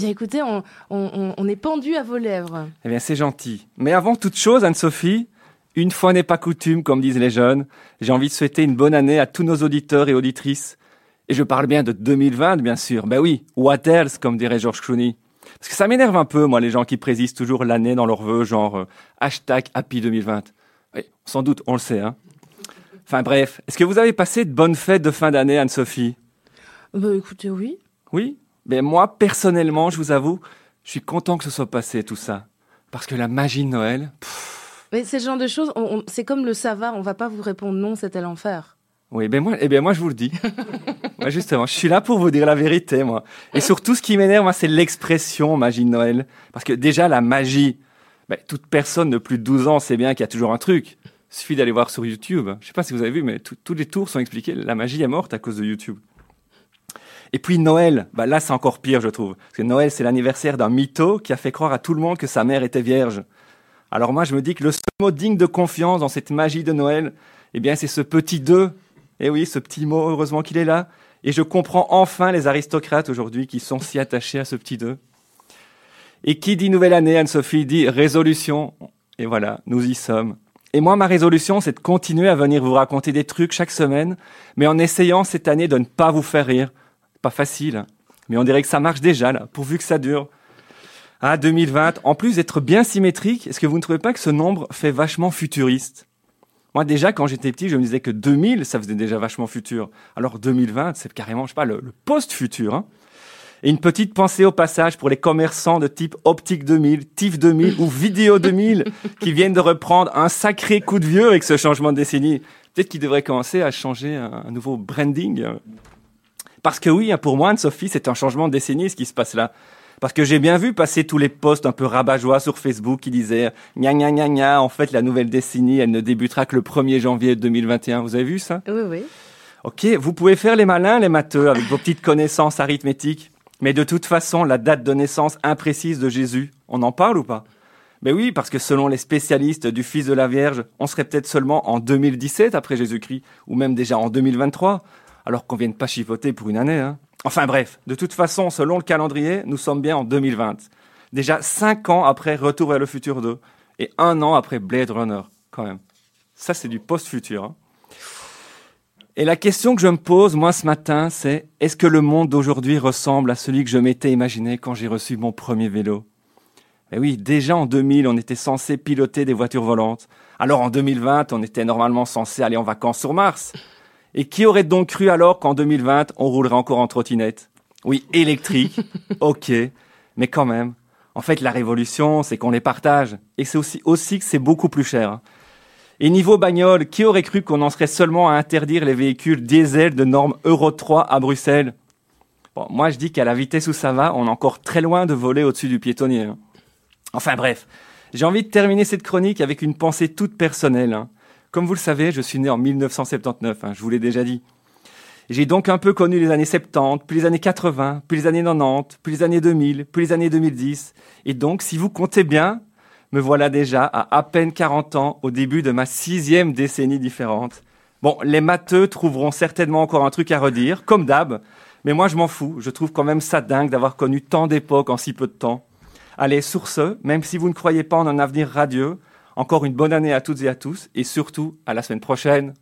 bien écoutez, on, on, on est pendu à vos lèvres. Eh bien c'est gentil. Mais avant toute chose, Anne-Sophie, une fois n'est pas coutume, comme disent les jeunes, j'ai envie de souhaiter une bonne année à tous nos auditeurs et auditrices. Et je parle bien de 2020, bien sûr. Ben oui, what else, comme dirait George Clooney. Parce que ça m'énerve un peu, moi, les gens qui précisent toujours l'année dans leurs vœux, genre euh, hashtag Happy 2020. Oui, sans doute, on le sait. Hein. Enfin bref, est-ce que vous avez passé de bonnes fêtes de fin d'année, Anne-Sophie? Bah écoutez, oui. Oui? Ben moi, personnellement, je vous avoue, je suis content que ce soit passé tout ça. Parce que la magie de Noël... Mais c'est ce genre de choses, c'est comme le savoir, on va pas vous répondre non, c'était l'enfer. Oui, ben moi, eh ben moi je vous le dis. moi justement, je suis là pour vous dire la vérité, moi. Et surtout, ce qui m'énerve, moi, c'est l'expression magie de Noël, parce que déjà la magie, ben, toute personne de plus de 12 ans sait bien qu'il y a toujours un truc. Il suffit d'aller voir sur YouTube. Je sais pas si vous avez vu, mais tous les tours sont expliqués. La magie est morte à cause de YouTube. Et puis Noël, bah là c'est encore pire, je trouve. Parce que Noël, c'est l'anniversaire d'un mytho qui a fait croire à tout le monde que sa mère était vierge. Alors moi, je me dis que le seul mot digne de confiance dans cette magie de Noël, eh bien, c'est ce petit 2 et eh oui, ce petit mot, heureusement qu'il est là. Et je comprends enfin les aristocrates aujourd'hui qui sont si attachés à ce petit 2. Et qui dit nouvelle année, Anne-Sophie, dit résolution. Et voilà, nous y sommes. Et moi, ma résolution, c'est de continuer à venir vous raconter des trucs chaque semaine, mais en essayant cette année de ne pas vous faire rire. Pas facile, mais on dirait que ça marche déjà, pourvu que ça dure. Ah, 2020, en plus d'être bien symétrique, est-ce que vous ne trouvez pas que ce nombre fait vachement futuriste? Moi, déjà, quand j'étais petit, je me disais que 2000, ça faisait déjà vachement futur. Alors 2020, c'est carrément, je sais pas, le, post-futur. Hein. Et une petite pensée au passage pour les commerçants de type Optique 2000, TIF 2000 ou Vidéo 2000 qui viennent de reprendre un sacré coup de vieux avec ce changement de décennie. Peut-être qu'ils devraient commencer à changer un, nouveau branding. Parce que oui, hein, pour moi, Anne-Sophie, c'est un changement de décennie ce qui se passe là. Parce que j'ai bien vu passer tous les posts un peu rabat-joie sur Facebook qui disaient gna gna gna gna, en fait, la nouvelle décennie, elle ne débutera que le 1er janvier 2021. Vous avez vu ça? Oui, oui. Ok, vous pouvez faire les malins, les matheux, avec vos petites connaissances arithmétiques. Mais de toute façon, la date de naissance imprécise de Jésus, on en parle ou pas? Ben oui, parce que selon les spécialistes du Fils de la Vierge, on serait peut-être seulement en 2017 après Jésus-Christ, ou même déjà en 2023, alors qu'on vienne pas chivoter pour une année. Hein. Enfin bref, de toute façon, selon le calendrier, nous sommes bien en 2020. Déjà cinq ans après Retour vers le futur 2 et un an après Blade Runner, quand même. Ça, c'est du post-futur. Hein. Et la question que je me pose, moi, ce matin, c'est est-ce que le monde d'aujourd'hui ressemble à celui que je m'étais imaginé quand j'ai reçu mon premier vélo? Eh oui, déjà en 2000, on était censé piloter des voitures volantes. Alors en 2020, on était normalement censé aller en vacances sur Mars. Et qui aurait donc cru alors qu'en 2020, on roulerait encore en trottinette? Oui, électrique, ok, mais quand même. En fait, la révolution, c'est qu'on les partage. Et c'est aussi, aussi que c'est beaucoup plus cher. Et niveau bagnole, qui aurait cru qu'on en serait seulement à interdire les véhicules diesel de norme Euro 3 à Bruxelles? Bon, moi je dis qu'à la vitesse où ça va, on est encore très loin de voler au-dessus du piétonnier. Hein. Enfin bref, j'ai envie de terminer cette chronique avec une pensée toute personnelle. Comme vous le savez, je suis né en 1979, hein, je vous l'ai déjà dit. J'ai donc un peu connu les années 70, puis les années 80, puis les années 90, puis les années 2000, puis les années 2010. Et donc, si vous comptez bien, me voilà déjà à à peine 40 ans au début de ma sixième décennie différente. Bon, les matheux trouveront certainement encore un truc à redire, comme d'hab, mais moi je m'en fous, je trouve quand même ça dingue d'avoir connu tant d'époques en si peu de temps. Allez, sur ce, même si vous ne croyez pas en un avenir radieux, encore une bonne année à toutes et à tous et surtout à la semaine prochaine.